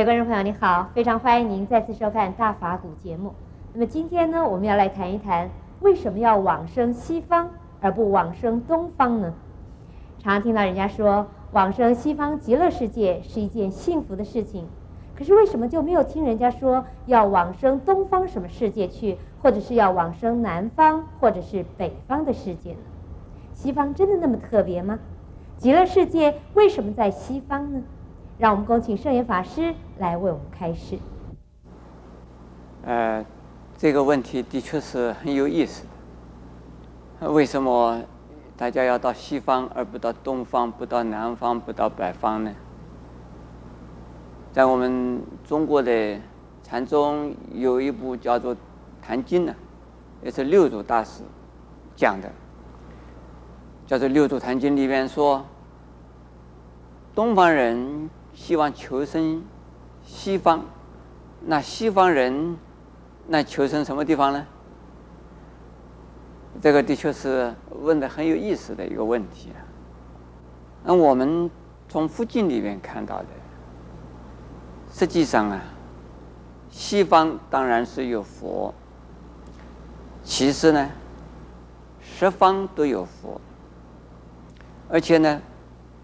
各位观众朋友，你好，非常欢迎您再次收看《大法古》节目。那么今天呢，我们要来谈一谈，为什么要往生西方而不往生东方呢？常常听到人家说，往生西方极乐世界是一件幸福的事情，可是为什么就没有听人家说要往生东方什么世界去，或者是要往生南方或者是北方的世界呢？西方真的那么特别吗？极乐世界为什么在西方呢？让我们恭请圣严法师来为我们开示。呃，这个问题的确是很有意思的。为什么大家要到西方而不到东方、不到南方、不到北方呢？在我们中国的禅宗有一部叫做《坛经》呢，也是六祖大师讲的，叫做《六祖坛经》里边说，东方人。希望求生西方，那西方人那求生什么地方呢？这个的确是问的很有意思的一个问题啊。那我们从佛经里面看到的，实际上啊，西方当然是有佛，其实呢，十方都有佛，而且呢，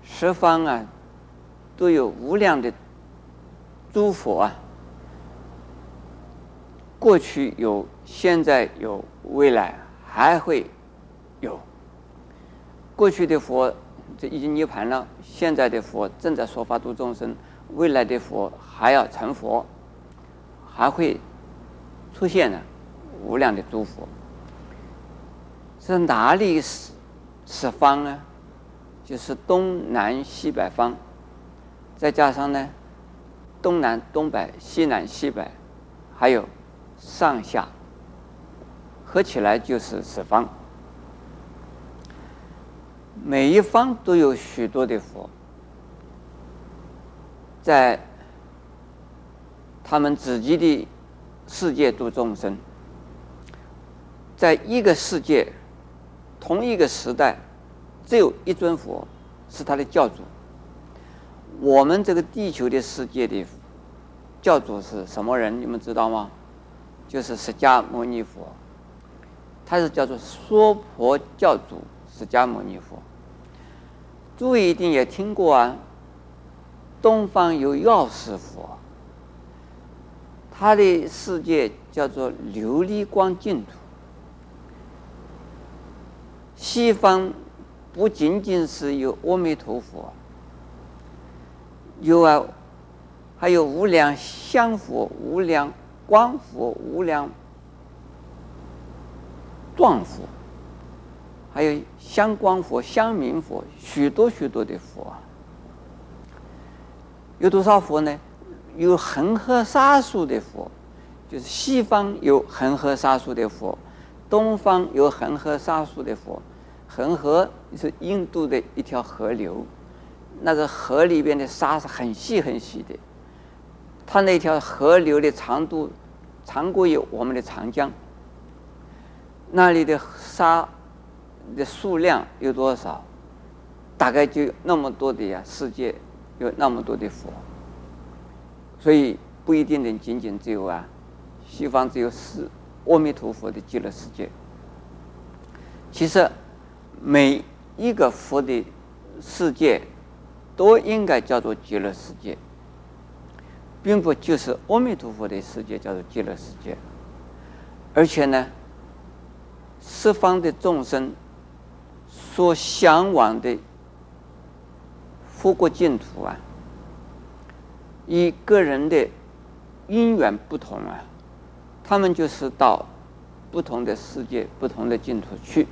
十方啊。都有无量的诸佛啊，过去有，现在有，未来还会有。过去的佛这已经涅槃了，现在的佛正在说法度众生，未来的佛还要成佛，还会出现呢，无量的诸佛。是哪里是十方呢？就是东南西北方。再加上呢，东南、东北、西南、西北，还有上下，合起来就是十方。每一方都有许多的佛，在他们自己的世界度众生，在一个世界、同一个时代，只有一尊佛是他的教主。我们这个地球的世界的教主是什么人？你们知道吗？就是释迦牟尼佛，他是叫做娑婆教主释迦牟尼佛。诸位一定也听过啊，东方有药师佛，他的世界叫做琉璃光净土。西方不仅仅是有阿弥陀佛。有啊，还有无量香佛、无量光佛、无量状佛，还有香光佛、香明佛，许多许多的佛。有多少佛呢？有恒河沙数的佛，就是西方有恒河沙数的佛，东方有恒河沙数的佛。恒河是印度的一条河流。那个河里边的沙是很细很细的，它那条河流的长度长过于我们的长江。那里的沙的数量有多少？大概就那么多的呀，世界有那么多的佛，所以不一定能仅仅只有啊，西方只有是阿弥陀佛的极乐世界。其实每一个佛的世界。都应该叫做极乐世界，并不就是阿弥陀佛的世界叫做极乐世界，而且呢，十方的众生所向往的佛国净土啊，以个人的因缘不同啊，他们就是到不同的世界、不同的净土去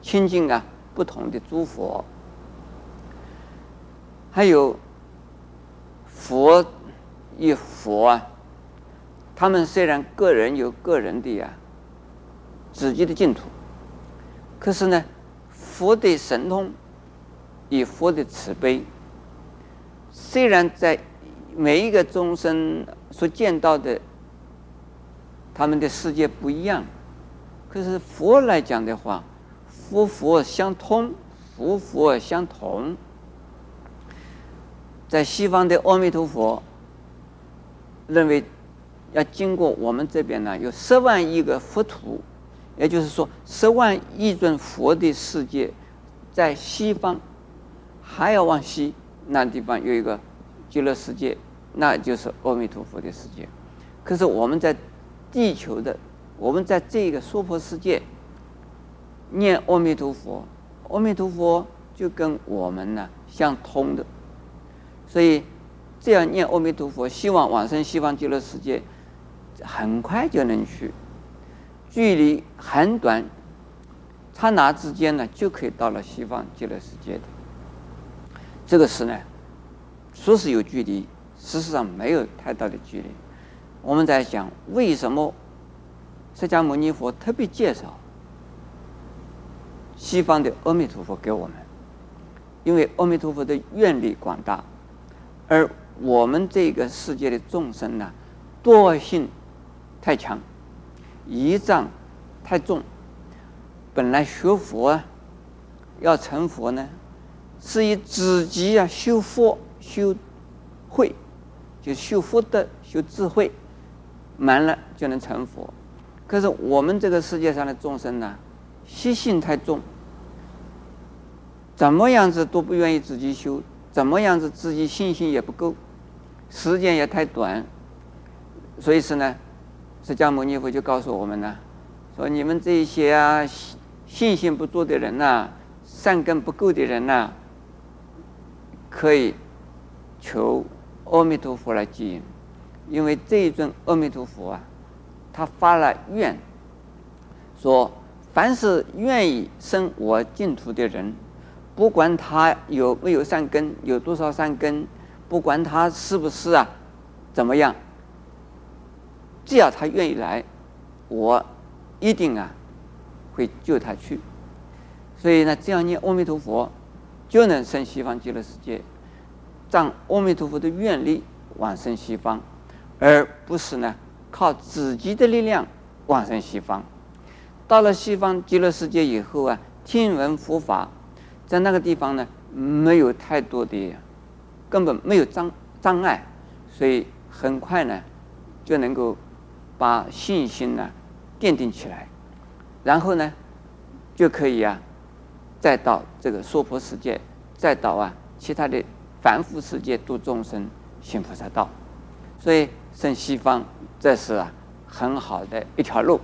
亲近啊不同的诸佛。还有佛与佛啊，他们虽然个人有个人的呀、自己的净土，可是呢，佛的神通与佛的慈悲，虽然在每一个众生所见到的他们的世界不一样，可是佛来讲的话，佛佛相通，佛佛相同。在西方的阿弥陀佛，认为要经过我们这边呢，有十万亿个佛土，也就是说十万亿尊佛的世界，在西方还要往西，那地方有一个极乐世界，那就是阿弥陀佛的世界。可是我们在地球的，我们在这个娑婆世界念阿弥陀佛，阿弥陀佛就跟我们呢相通的，所以这样念阿弥陀佛，希望往生西方极乐世界，很快就能去，距离很短，刹那之间呢就可以到了西方极乐世界的。这个事呢，说是有距离，事实上没有太大的距离。我们在想，为什么释迦牟尼佛特别介绍西方的阿弥陀佛给我们？因为阿弥陀佛的愿力广大，而我们这个世界的众生呢，惰性太强，业障太重。本来学佛啊，要成佛呢，是以自己啊修佛修慧，就修福德修智慧。满了就能成佛，可是我们这个世界上的众生呢，习性太重，怎么样子都不愿意自己修，怎么样子自己信心也不够，时间也太短，所以是呢，释迦牟尼佛就告诉我们呢，说你们这些啊信心不足的人呐、善根不够的人呐、可以求阿弥陀佛来接引。因为这一尊阿弥陀佛啊，他发了愿，说凡是愿意生我净土的人，不管他有没有善根，有多少善根，不管他是不是啊，怎么样，只要他愿意来，我一定啊会救他去。所以呢，这样念阿弥陀佛，就能生西方极乐世界，仗阿弥陀佛的愿力往生西方。而不是呢，靠自己的力量往生西方。到了西方极乐世界以后啊，听闻佛法，在那个地方呢，没有太多的，根本没有障障碍，所以很快呢，就能够把信心呢奠定起来，然后呢，就可以啊，再到这个娑婆世界，再到啊其他的凡夫世界度众生，行菩萨道，所以。生西方，这是啊很好的一条路。